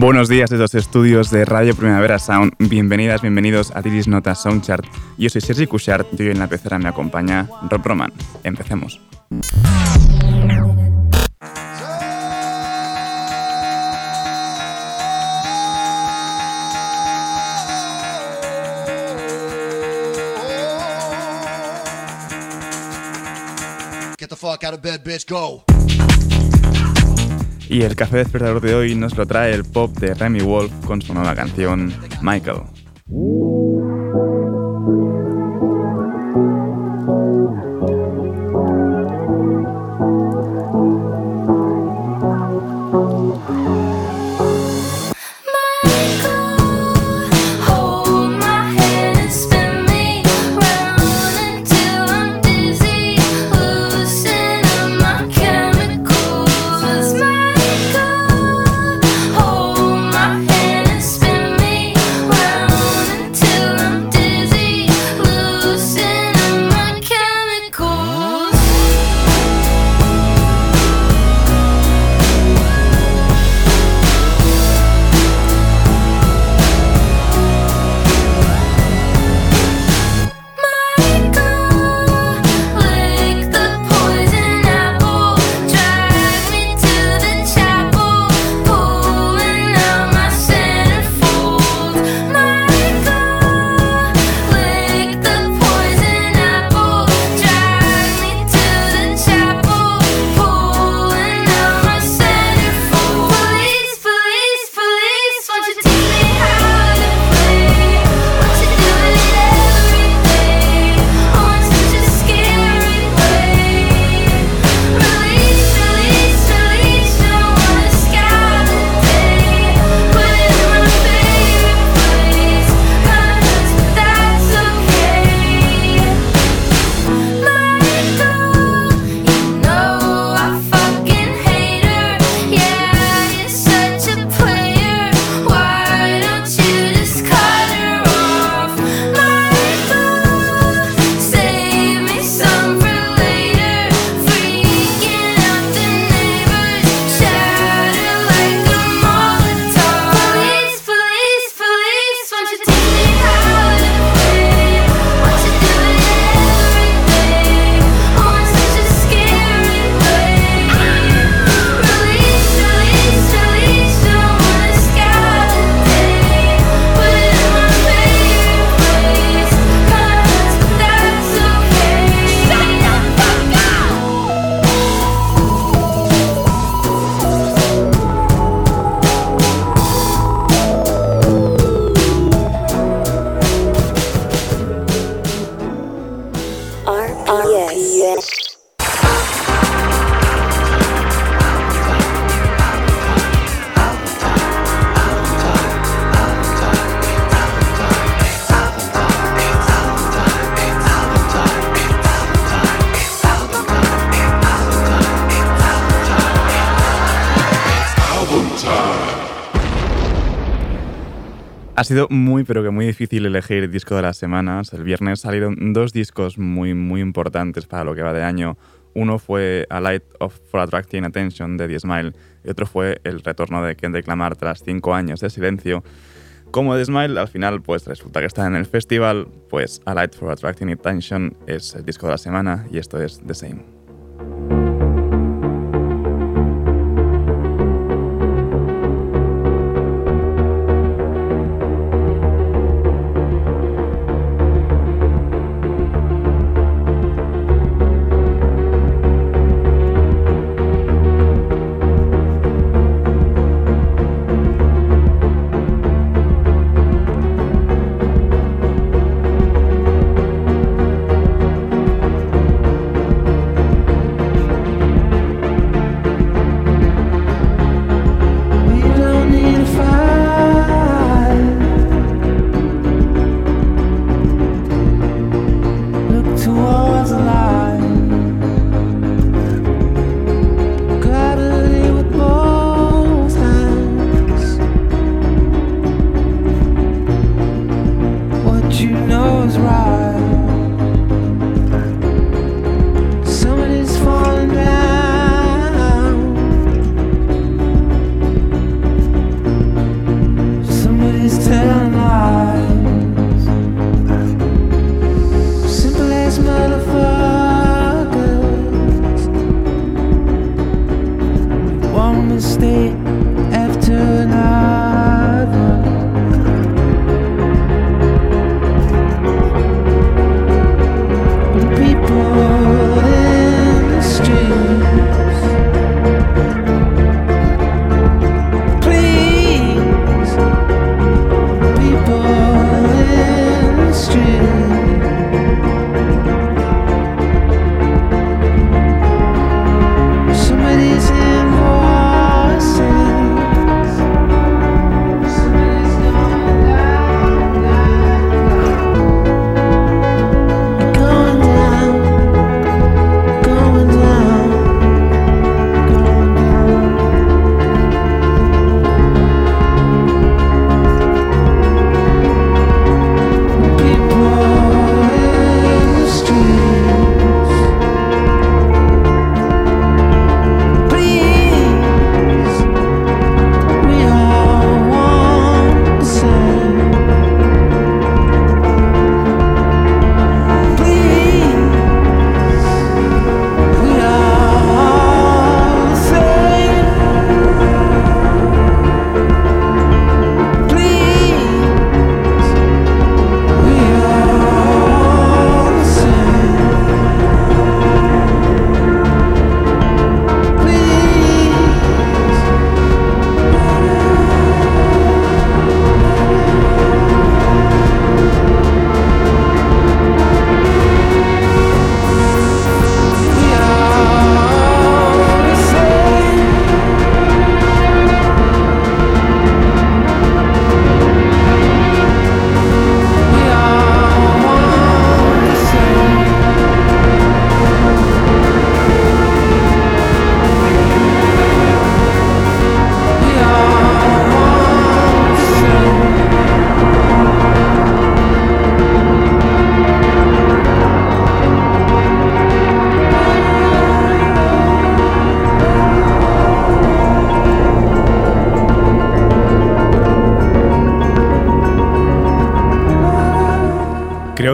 Buenos días desde los estudios de Radio Primavera Sound. Bienvenidas, bienvenidos a Diris Nota Soundchart. Yo soy Sergi Cushart y hoy en la pecera me acompaña Rob Roman. Empecemos. Get the fuck out of bed, bitch, go. Y el café despertador de hoy nos lo trae el pop de Remy Wolf con su nueva canción Michael. Sido muy, pero que muy difícil elegir disco de las semanas. El viernes salieron dos discos muy, muy importantes para lo que va de año. Uno fue A Light of for Attracting Attention de The Smile y otro fue el retorno de Kendrick Lamar tras cinco años de silencio. Como The Smile, al final, pues resulta que está en el festival, pues A Light for Attracting Attention es el disco de la semana y esto es The Same.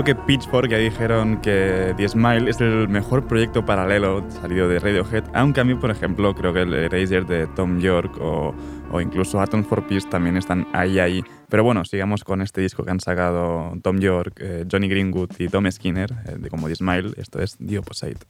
Que Pitchfork ya dijeron que The Smile es el mejor proyecto paralelo salido de Radiohead, aunque a mí, por ejemplo, creo que el Eraser de Tom York o, incluso Atom for Peace también están ahí, ahí. Pero bueno, sigamos con este disco que han sacado Tom York, eh, Johnny Greenwood y Tom Skinner, eh, de como The Smile. Esto es The Opposite.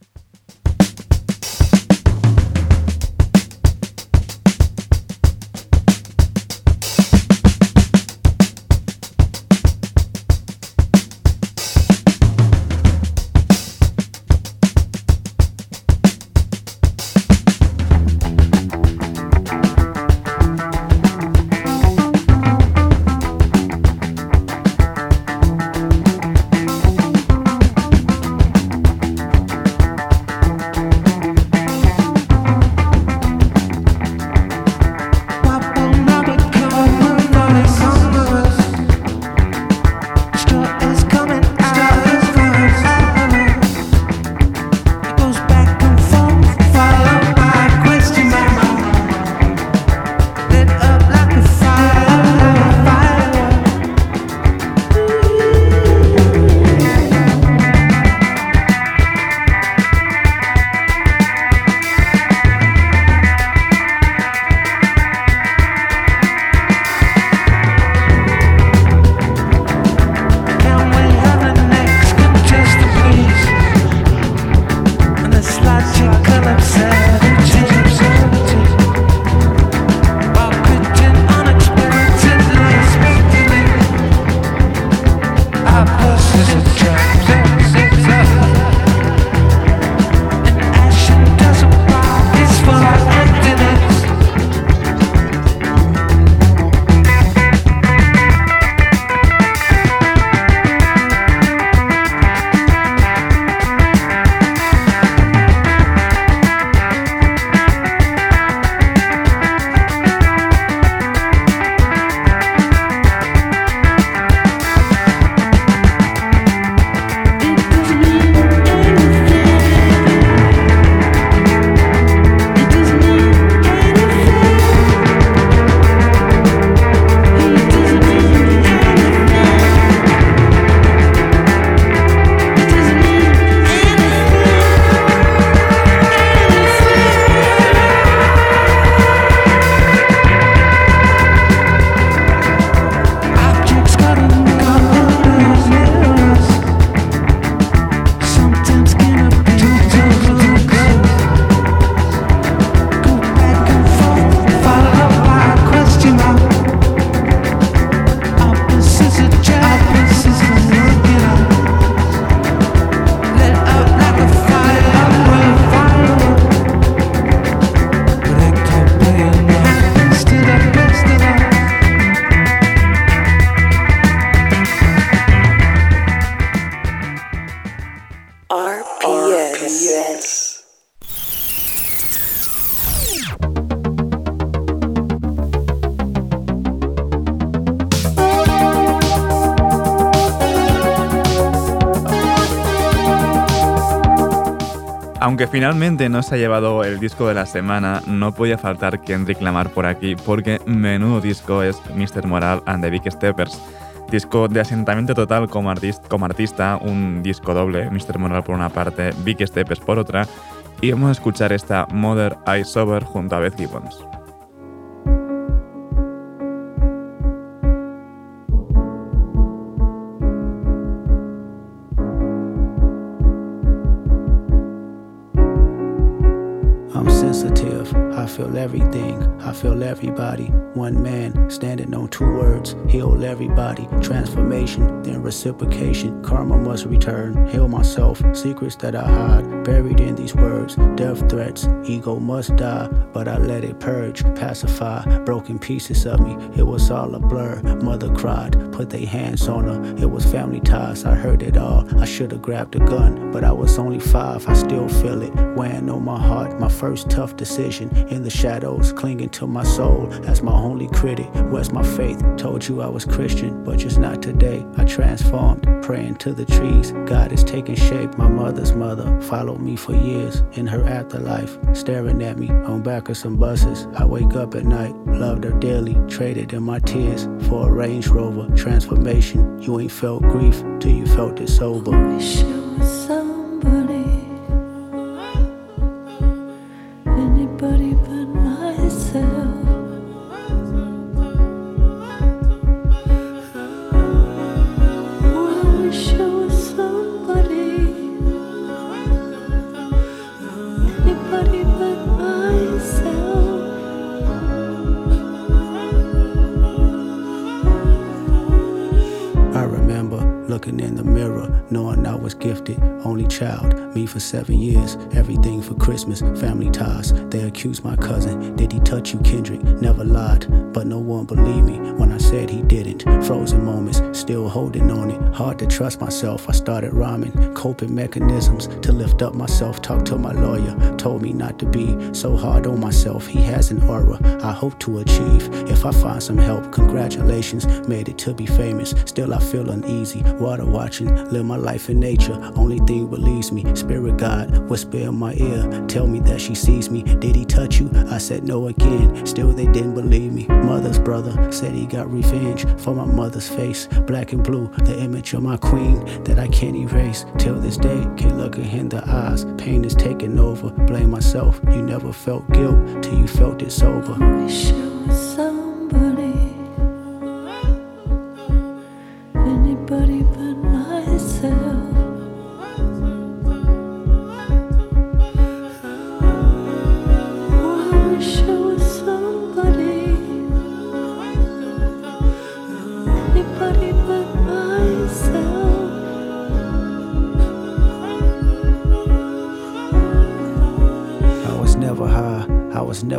Aunque finalmente no se ha llevado el disco de la semana, no podía faltar Kendrick Lamar por aquí, porque menudo disco es Mr. Moral and the Big Steppers. Disco de asentamiento total como, artista, un disco doble, Mr. Moral por una parte, Big Steppers por otra, y vamos a escuchar esta Mother I Sober junto a Beth Gibbons. Feel everybody. One man standing on two words. Heal everybody. Transformation, then reciprocation. Karma must return. Heal myself. Secrets that I hide. Buried in these words. Death threats. Ego must die. But I let it purge. Pacify. Broken pieces of me. It was all a blur. Mother cried. Put their hands on her. It was family ties. I heard it all. I should have grabbed a gun. But I was only five. I still feel it. Weighing on my heart. My first tough decision in the shadows, clinging to my soul as my only critic. Where's my faith? Told you I was Christian, but just not today. I transformed, praying to the trees. God is taking shape. My mother's mother me for years in her afterlife, staring at me on back of some buses. I wake up at night, loved her dearly, traded in my tears for a Range Rover transformation. You ain't felt grief till you felt it sober. Seven years. Everything for Christmas, family ties. They accused my cousin. Did he touch you, Kendrick? Never lied, To trust myself. I started rhyming, coping mechanisms to lift up myself. Talked to my lawyer, told me not to be so hard on myself. He has an aura I hope to achieve. If I find some help, congratulations, made it to be famous. Still, I feel uneasy. Water watching, live my life in nature. Only thing believes me, spirit Spirit God whisper in my ear, tell me that she sees me. Did he touch you? I said no again. Still, they didn't believe me. Mother's brother said he got revenge for my mother's face. Black and blue, the image of my queen that I can't erase. Till this day, can't look her in the eyes. Pain is taking over. Blame myself. You never felt guilt till you felt it sober.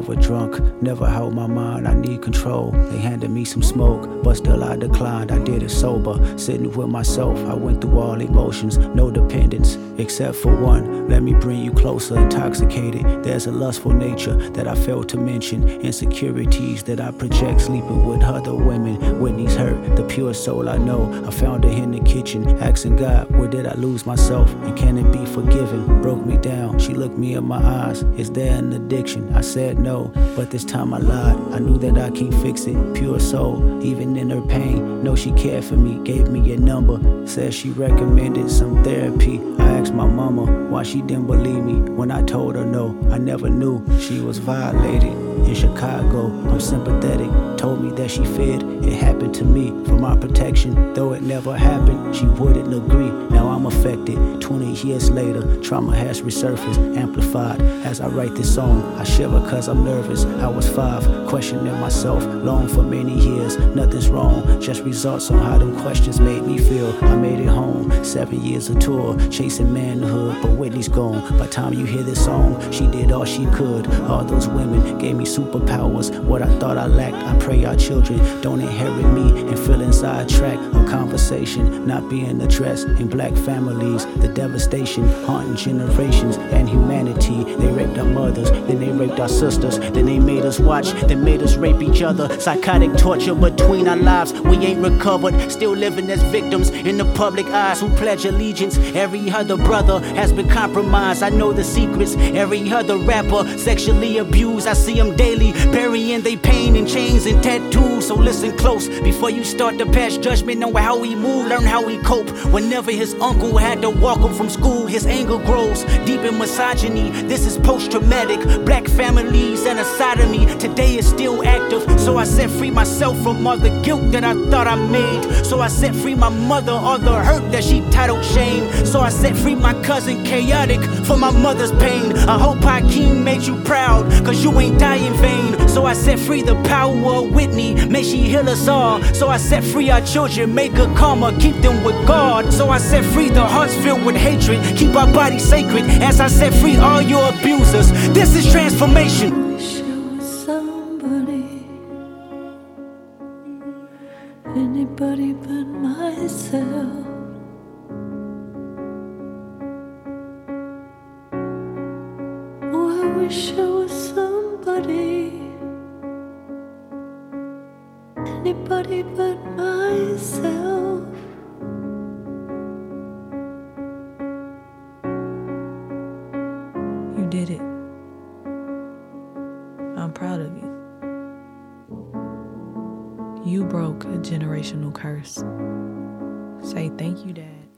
Never drunk, never held my mind, I need control. They handed me some smoke, but still I declined. I did it sober, sitting with myself. I went through all emotions, no dependence, except for one. Let me bring you closer, intoxicated. There's a lustful nature that I failed to mention. Insecurities that I project, sleeping with other women. Whitney's hurt, the pure soul I know. I found her in the kitchen, asking God, where did I lose myself? And can it be forgiven? Broke me down, she looked me in my eyes. Is there an addiction? I said no, but this time I lied. I knew that I can't fix it. Pure soul, even in her pain. Know she cared for me, gave me a number. Said she recommended some therapy. I asked my mama why she didn't believe me when I told her no. I never knew she was violated in Chicago. I'm sympathetic. Told me that she feared it happened to me for my protection. Though it never happened, she wouldn't agree. Now I'm affected. 20 years later, trauma has resurfaced, amplified. As I write this song, I shiver cause I'm nervous. I was five, questioning myself long for many years. Nothing's wrong, just results on how them questions made me feel. I made it home, seven years of tour, chasing manhood, but Whitney's gone. By time you hear this song, she did all she could. All those women gave me superpowers. What I thought I lacked, I pray our children don't inherit me and feel inside track. A conversation not being addressed in black families. The devastation haunting generations and humanity. They raped our mothers, then they raped our sisters, then they made us watch, then made us rape each other. Psychotic torture between our lives. We ain't recovered, still living as victims in the public eyes who pledge allegiance. Every other brother has been compromised. I know the secrets. Every other rapper sexually abused. I see them daily, burying their pain in chains and tattoos. So listen close before you start to pass judgment on how he move, learn how he cope. Whenever his uncle had to walk him from school, his anger grows deep in misogyny. This is post traumatic. Black families and a side of me today is still active. So I set free myself from all the guilt that I thought I made. So I set free my mother, all the hurt that she titled shame. So I set free my cousin, chaotic, for my mother's pain. I hope Hakeem made you proud, cause you ain't die in vain. So I set free the power of Whitney, may she heal us all. So I set free our children, make good karma, keep them with God. So I set free the hearts filled with hatred, keep our bodies sacred. As I set free all your abusers, this is transformation.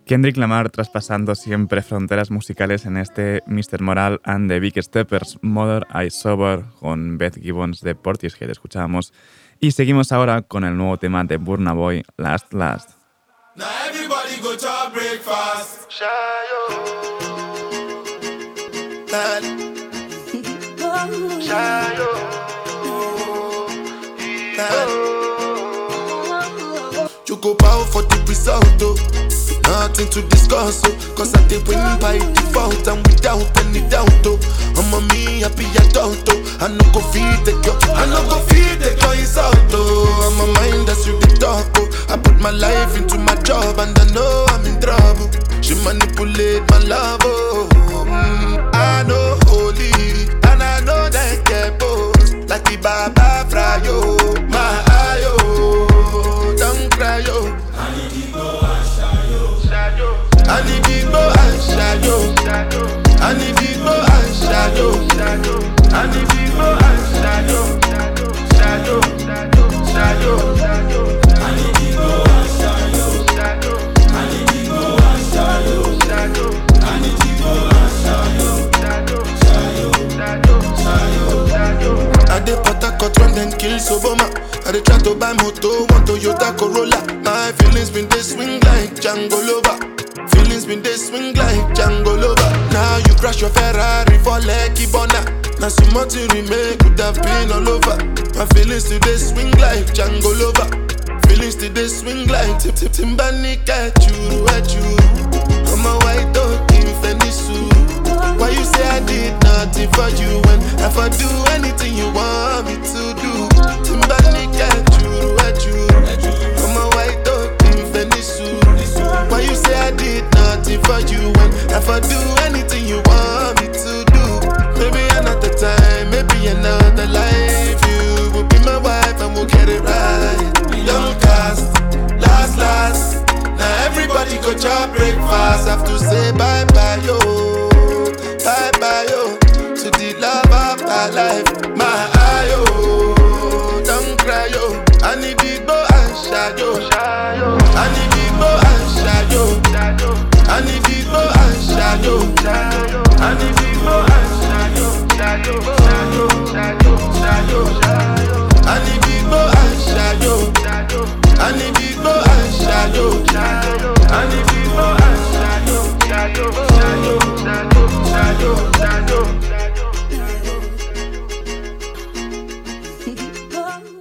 Kendrick Lamar traspasando siempre fronteras musicales en este Mr. Moral and the Big Steppers, Mother I Sober, con Beth Gibbons de Portishead, escuchábamos. Y seguimos ahora con el nuevo tema de Burna Boy, Last Last. Now everybody go to breakfast. Shayo. Shayo. You go bow for the result. Nothing to discuss, oh. Cause I did win by default and without any doubt, oh. I'm a me happy adult, oh. I no go feed the girl, I no go feed the girl insult, oh. I'm a mind that's you the talk, oh. I put my life into my job and I know I'm in trouble. She manipulate my love, oh. Mm, I know holy and I know that get both. Like the Baba Frayo, my ayo, don't cry, yo. Anidigbo àṣàyò. Anidigbo àṣàyò. Anidigbo àṣàyò. Ṣàyò. Ṣàyò. Anidigbo àṣàyò. Anidigbo àṣàyò. Anidigbo àṣàyò. Ṣàyò. Ṣàyò. Ṣàyò. Adé Port Harcourt run dem kill Soboma. I dey try to buy moto, one Toyota Corolla. My feelings been they swing like Django Lover. Been dey swing like Django Lover. Now you crash your Ferrari for Lekki Bona. Now some more to remake could have been all over. My feelings today swing like Django Lover. Feelings today swing like Tip Tip Timbani Kachuru Achuru. I'm a white dog in Fenisu. Why you say I did nothing for you when if I do anything you want me to do? Timbani you if I do anything you want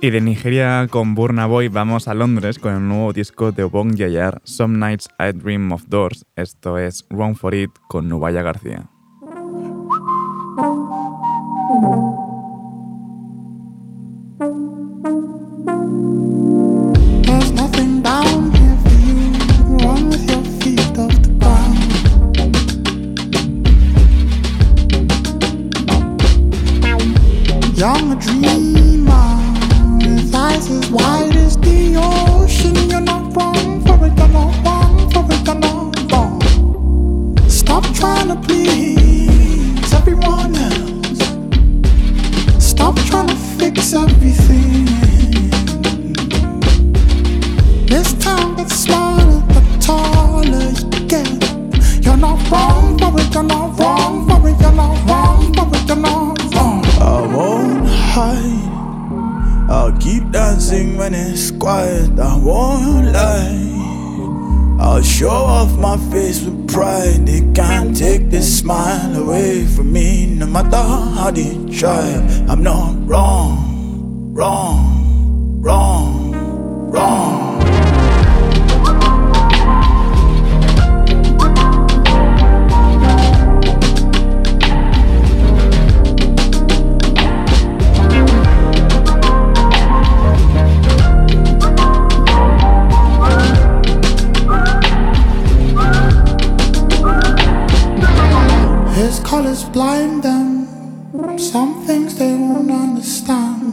Y de Nigeria con Burna Boy vamos a Londres con el nuevo disco de Obong Yayar, Some Nights I Dream of Doors. Esto es Run for It con Nubaya García. Away from me. No matter how they try, I'm not wrong, wrong, wrong, wrong. Blind them. Some things they won't understand.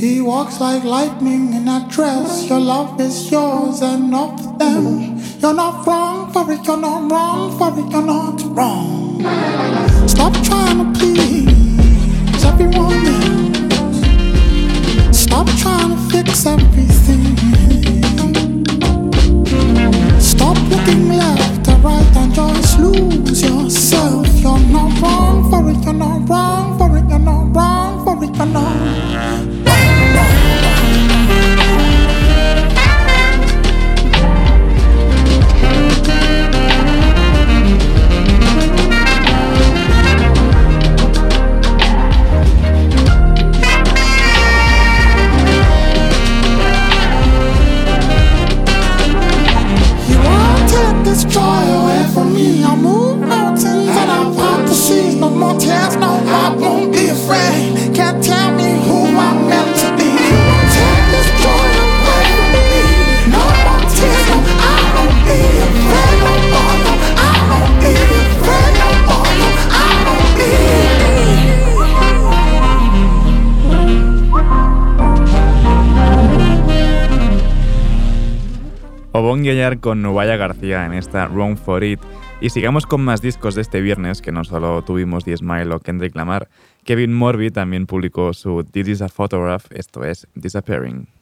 He walks like lightning in that dress. Your love is yours and not them. You're not wrong for it, you're not wrong for it, you're not wrong. Stop trying to please everyone else. Stop trying to fix everything. Stop looking left or right and just lose yourself. Guillar con Nubaya García en esta Wrong for It. Y sigamos con más discos de este viernes, que no solo tuvimos The Smile o Kendrick Lamar. Kevin Morby también publicó su This is a Photograph, esto es Disappearing.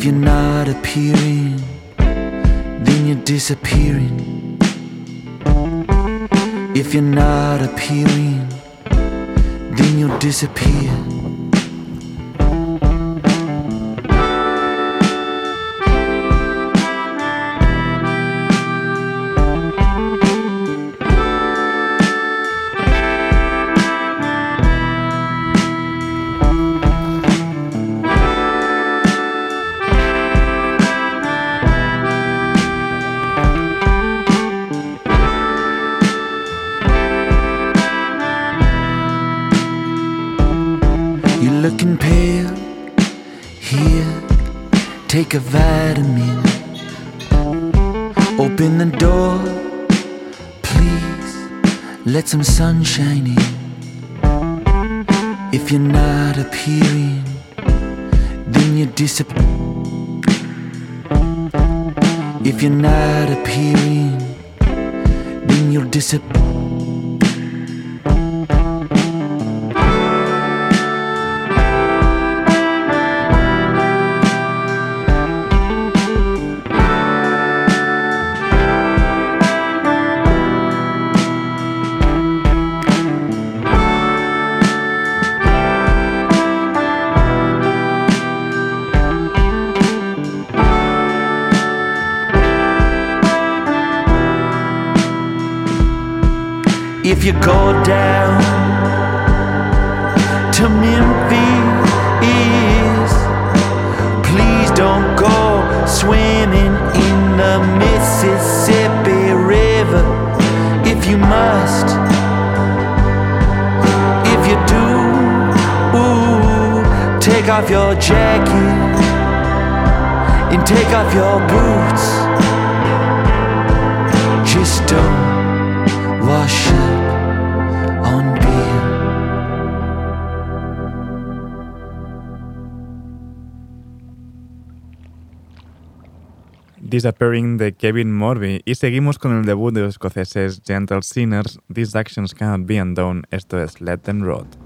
If you're not appearing, then you're disappearing. If you're not appearing, then you'll disappear. Take a vitamin. Open the door, please. Let some sunshine in. If you're not appearing, then you disappear. If you're not appearing, then you'll disappear. Take off your boots. Disappearing de Kevin Morby. Y seguimos con el debut de los escoceses Gentle Sinners, These Actions Cannot Be Undone, esto es Let Them Rot.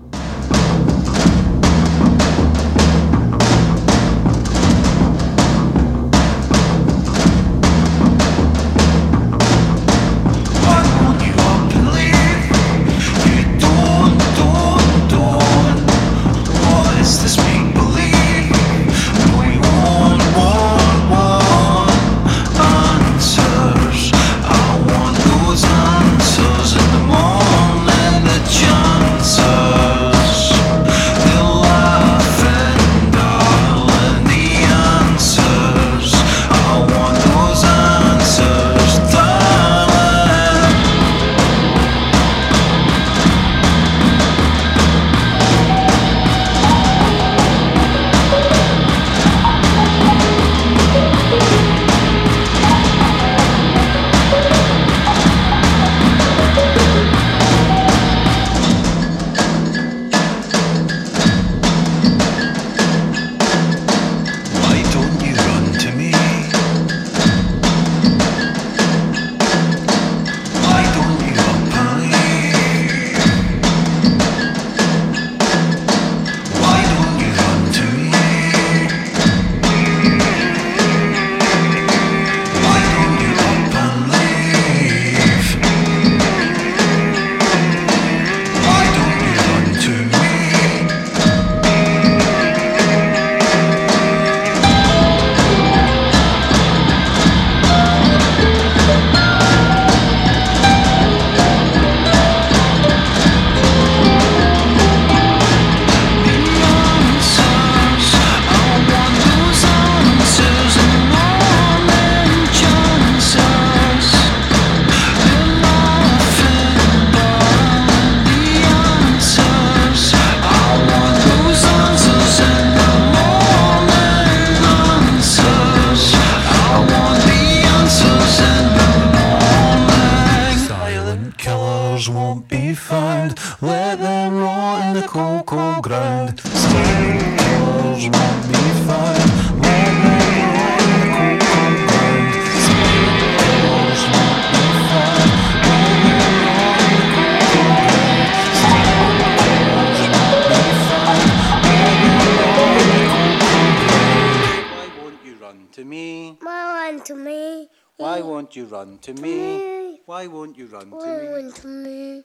You run to me? Why won't you run to me? run to me?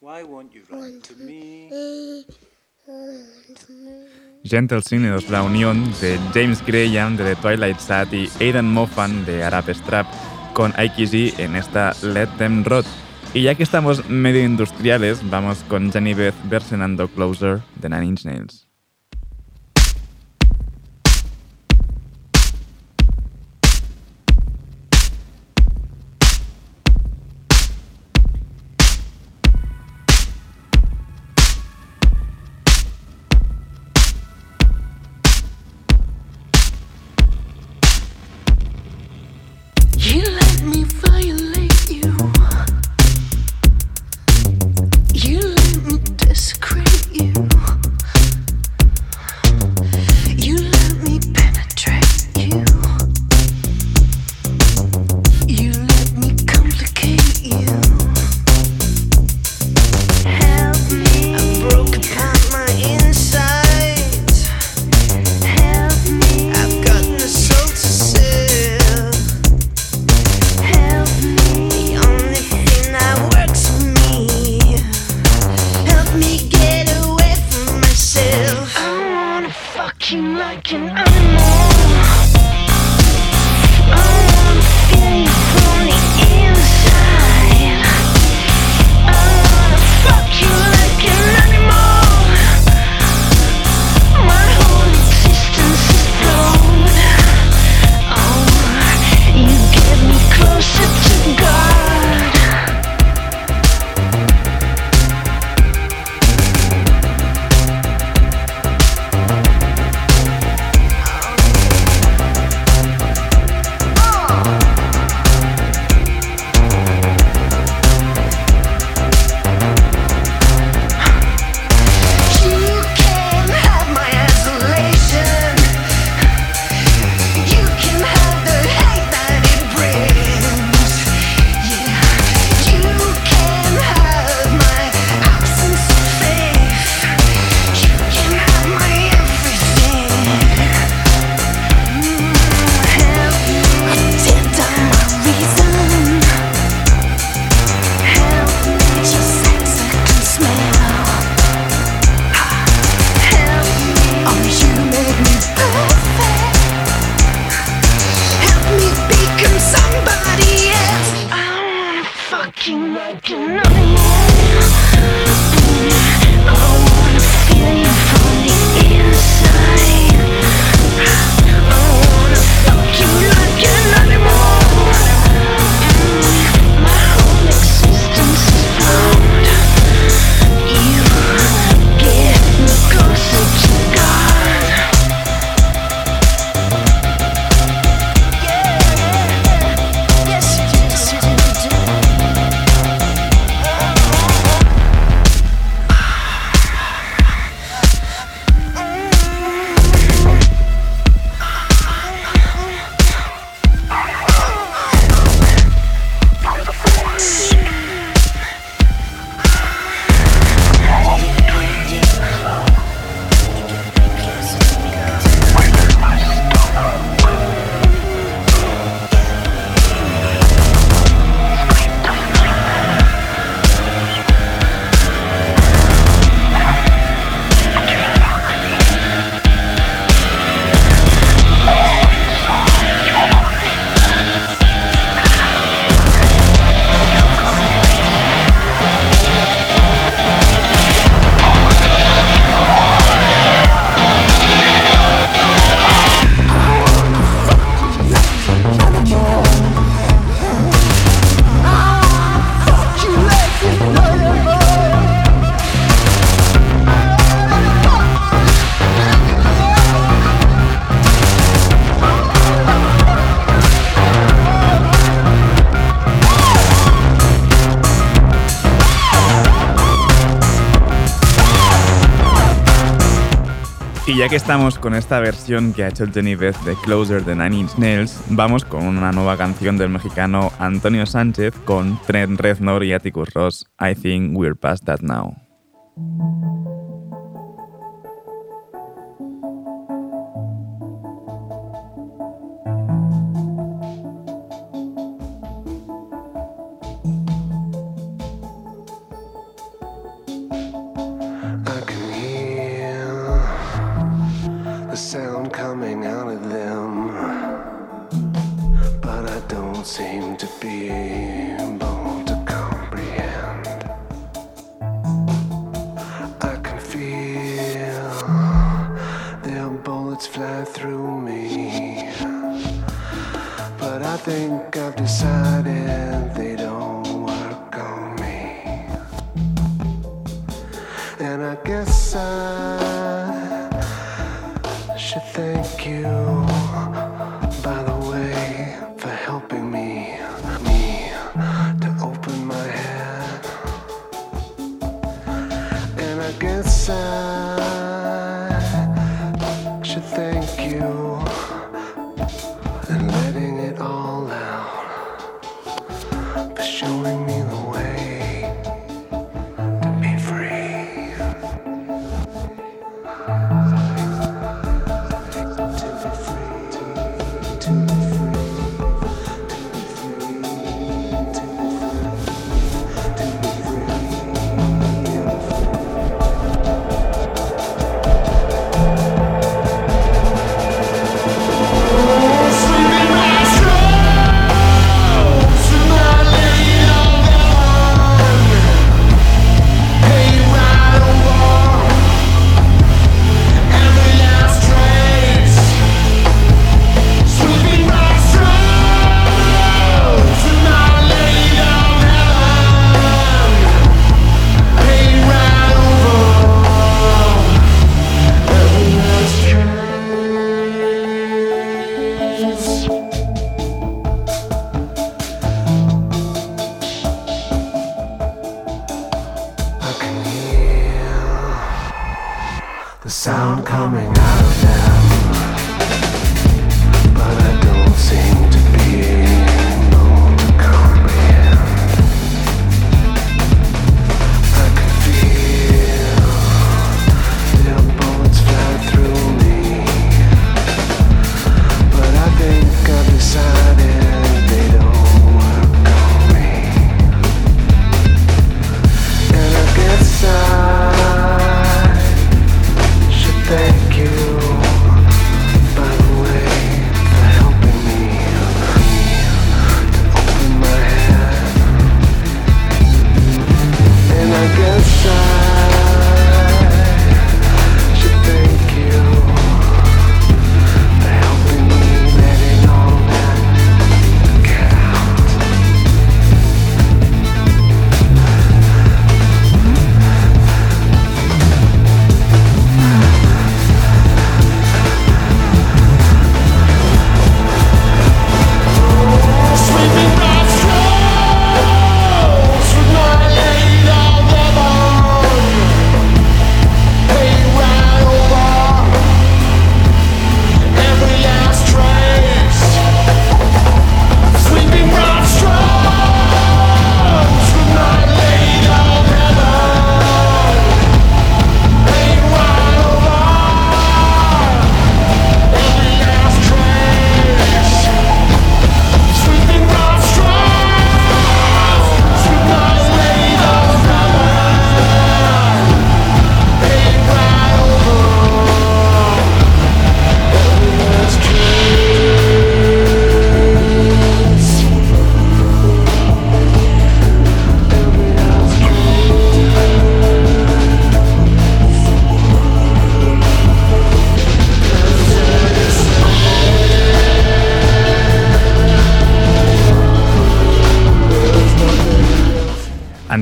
Why won't you run to me? Gentle Sin la unión de James Graham de The Twilight Sat y Aidan Moffan de Arab Strap con IKZ en esta Let Them Rot. Y ya que estamos medio industriales, vamos con Jenny Beth versionando Closer de Nine Inch Nails. Y ya que estamos con esta versión que ha hecho Jenny Beth de Closer de Nine Inch Nails, vamos con una nueva canción del mexicano Antonio Sánchez con Trent Reznor y Atticus Ross, I Think We're Past That Now. sound coming out of them, but I don't seem to be.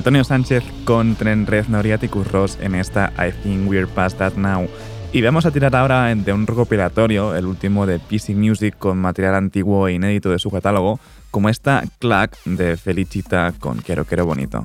Antonio Sánchez con Tren Noriat y Curros en esta I Think We're Past That Now. Y vamos a tirar ahora de un recopilatorio, el último de PC Music con material antiguo e inédito de su catálogo, como esta Clack de Felicita con Quiero Quiero Bonito.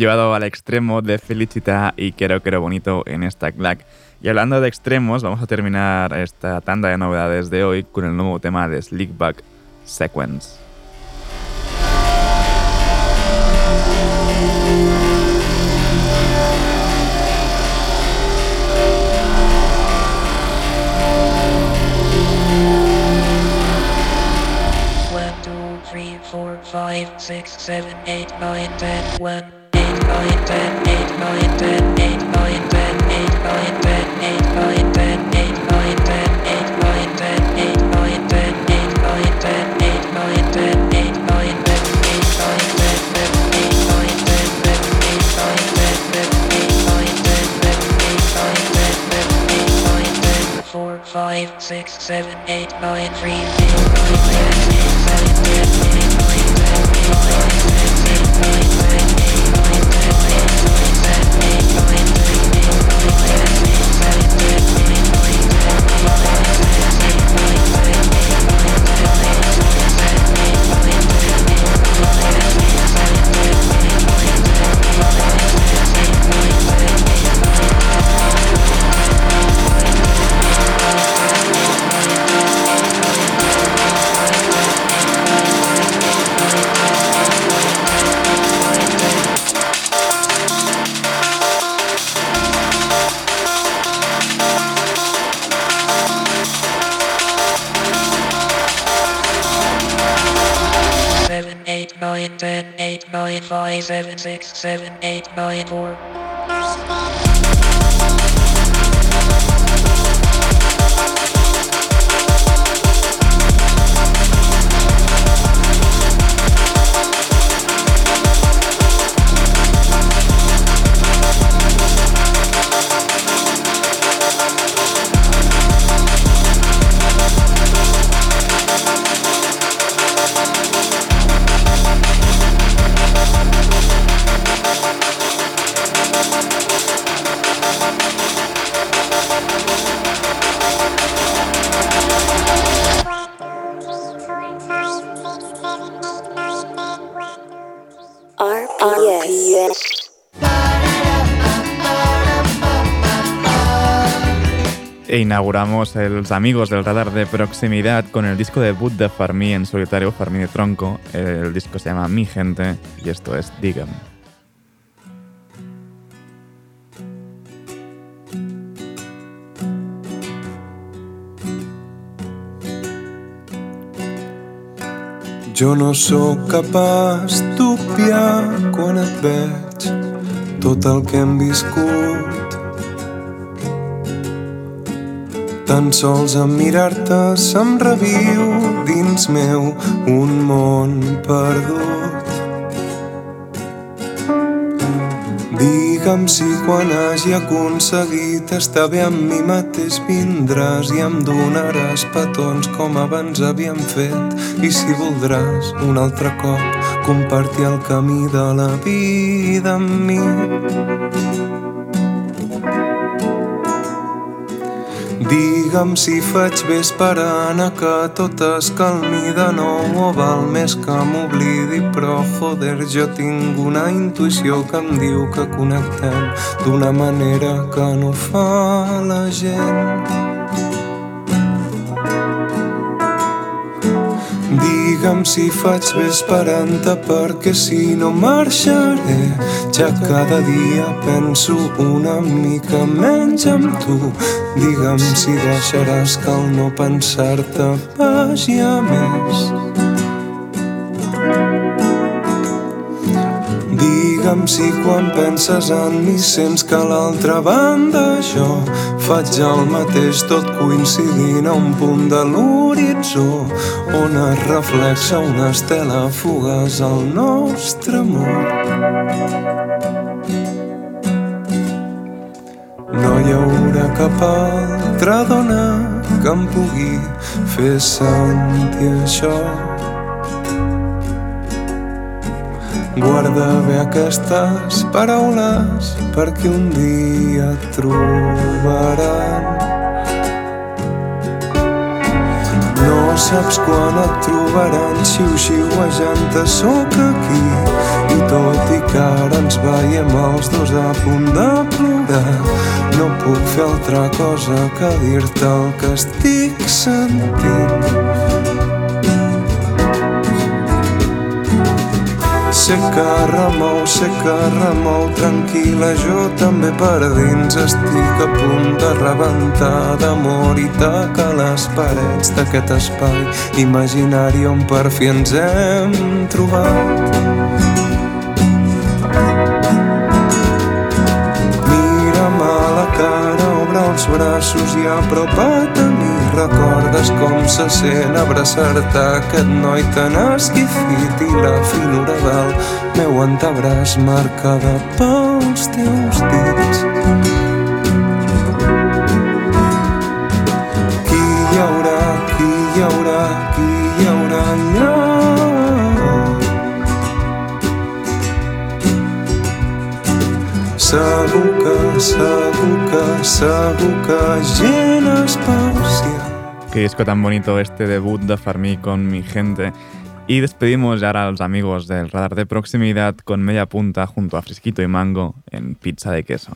Llevado al extremo de Felicita y Quiero Quiero Bonito en esta clack. Y hablando de extremos, vamos a terminar esta tanda de novedades de hoy con el nuevo tema de Slickback Sequence. One, two, three, four, five, six, seven, eight, nine, ten, one, 78.3. seven, eight, nine, four. E inauguramos els amigos del radar de proximidad con el disco debut de Farmí en solitario, Farmí de Tronco. El disco se llama Mi Gente y esto es Digam. Jo no sóc capaç d'obviar quan et veig tot el que hem viscut. Tan sols en mirar-te se'm reviu dins meu un món perdut. Digue'm si quan hagi aconseguit estar bé amb mi mateix vindràs i em donaràs petons com abans havíem fet i si voldràs un altre cop compartir el camí de la vida amb mi. Digue'm si faig bé esperant a que tot es calmi. De nou o val més que m'oblidi però joder jo tinc una intuïció que em diu que connectem d'una manera que no fa la gent Digue'm si faig bé esperant-te perquè si no marxaré ja cada dia penso una mica menys amb tu. Digue'm si deixaràs que el no pensar-te vagi a més Digue'm si quan penses en mi sents que a l'altra banda jo faig el mateix tot coincidint a un punt de l'horitzó on es reflexa una estela fugaç al nostre amor. No hi haurà cap altra dona que em pugui fer sentir això. Guarda bé aquestes paraules perquè un dia et trobaran. No saps quan et trobaran xiu-xiuejant sóc aquí i tot i que ara ens veiem els dos a punt de plorar no puc fer altra cosa que dir-te el que estic sentint Sé que remou, sé que remou tranquil·la, jo també per dins estic a punt de rebentar d'amor i tacar les parets d'aquest espai imaginari on per fi ens hem trobat. Mira'm a la cara, obre els braços i apropa't a. Recordes com se sent abraçar-te aquest noi tan esquifit i la finura del meu antebraç marcada pels teus dits. Qui hi haurà, qui hi haurà, qui hi haurà allà? Segur que, segur que, segur que gent especial. Qué disco tan bonito este debut de Farmí con mi gente. Y despedimos ya ahora a los amigos del radar de proximidad con media punta junto a Frisquito y Mango en pizza de queso.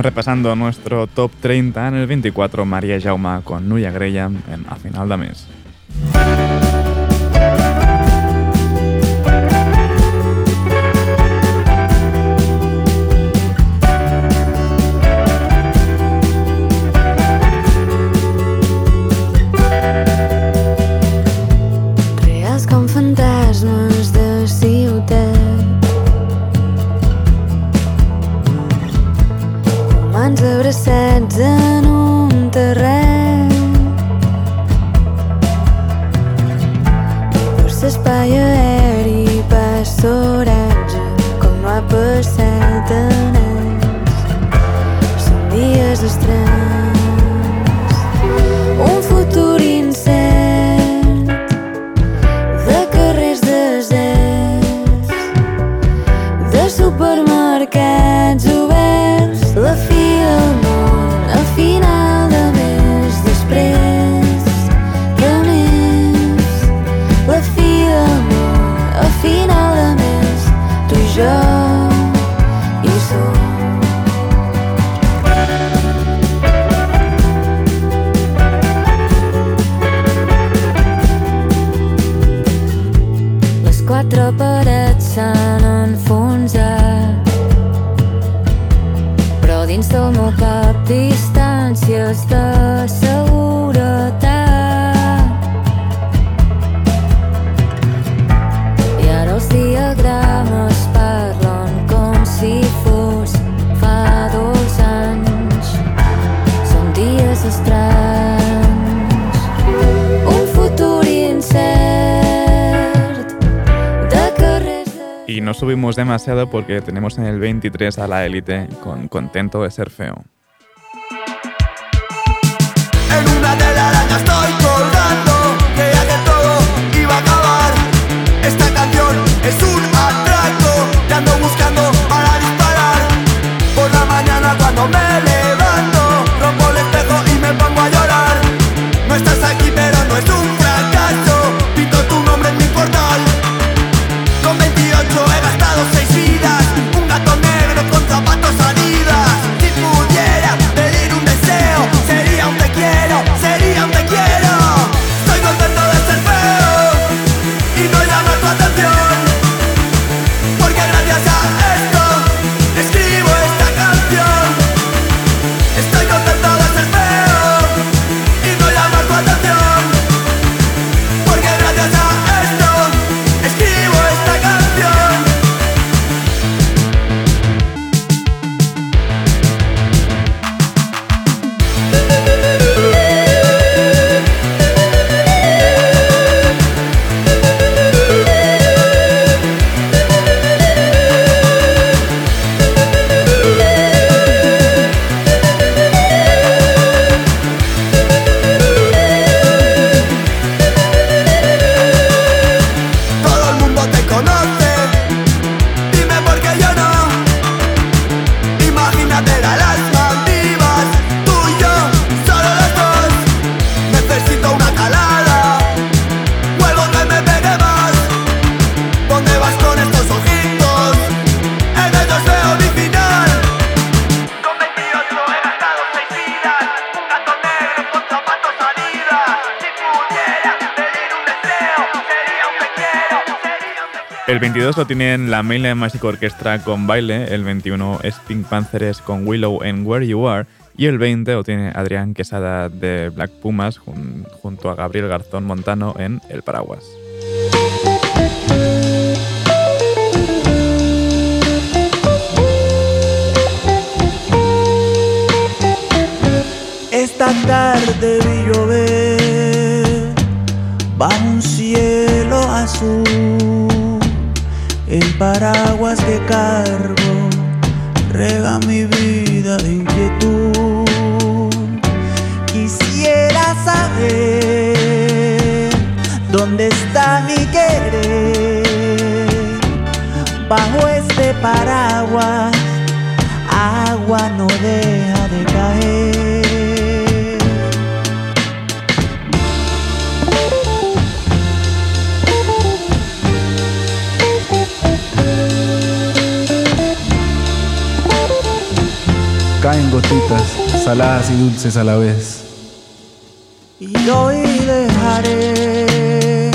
Seguimos repasando nuestro top 30 en el 24, María Jauma con Nuya Graham en A Final de Mes. Demasiado porque tenemos en el 23 a la élite con Contento de ser feo. El 22 lo tienen la Mainline Magic Orchestra con baile, el 21 es Pink Panthers con Willow en Where You Are y el 20 lo tiene Adrián Quesada de Black Pumas jun- junto a Gabriel Garzón Montano en El Paraguas. Esta tarde vi llover bajo un cielo azul. Paraguas que cargo rega mi vida de inquietud. Quisiera saber dónde está mi querer bajo este paraguas. Agua no deja Caen gotitas, saladas y dulces a la vez. Y hoy dejaré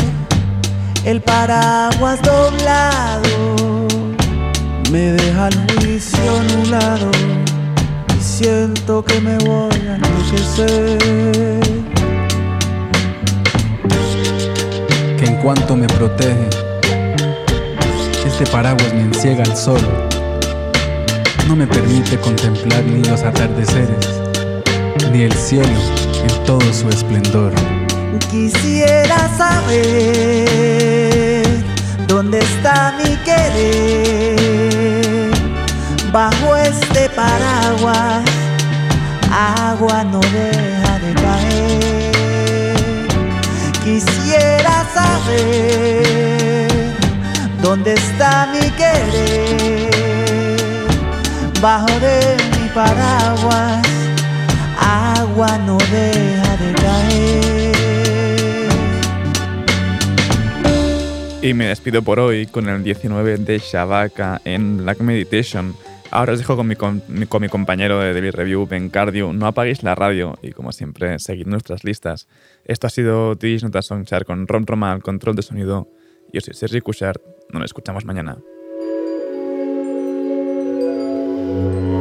el paraguas doblado. Me deja el juicio anulado y siento que me voy a enloquecer. Que en cuanto me protege, este paraguas me enciega al sol. No me permite contemplar ni los atardeceres, ni el cielo en todo su esplendor. Quisiera saber dónde está mi querer bajo este paraguas. Agua no deja de caer. Quisiera saber dónde está mi querer bajo de mi paraguas. Agua no deja de caer. Y me despido por hoy con el 19 de Shabaka en Black Meditation. Ahora os dejo con mi, compañero de Daily Review, Ben Cardio. No apaguéis la radio y, como siempre, seguid nuestras listas. Esto ha sido Tis Nota Songchart con Rom Roma al control de sonido. Yo soy Sergi Cushart. Nos escuchamos mañana. Thank you.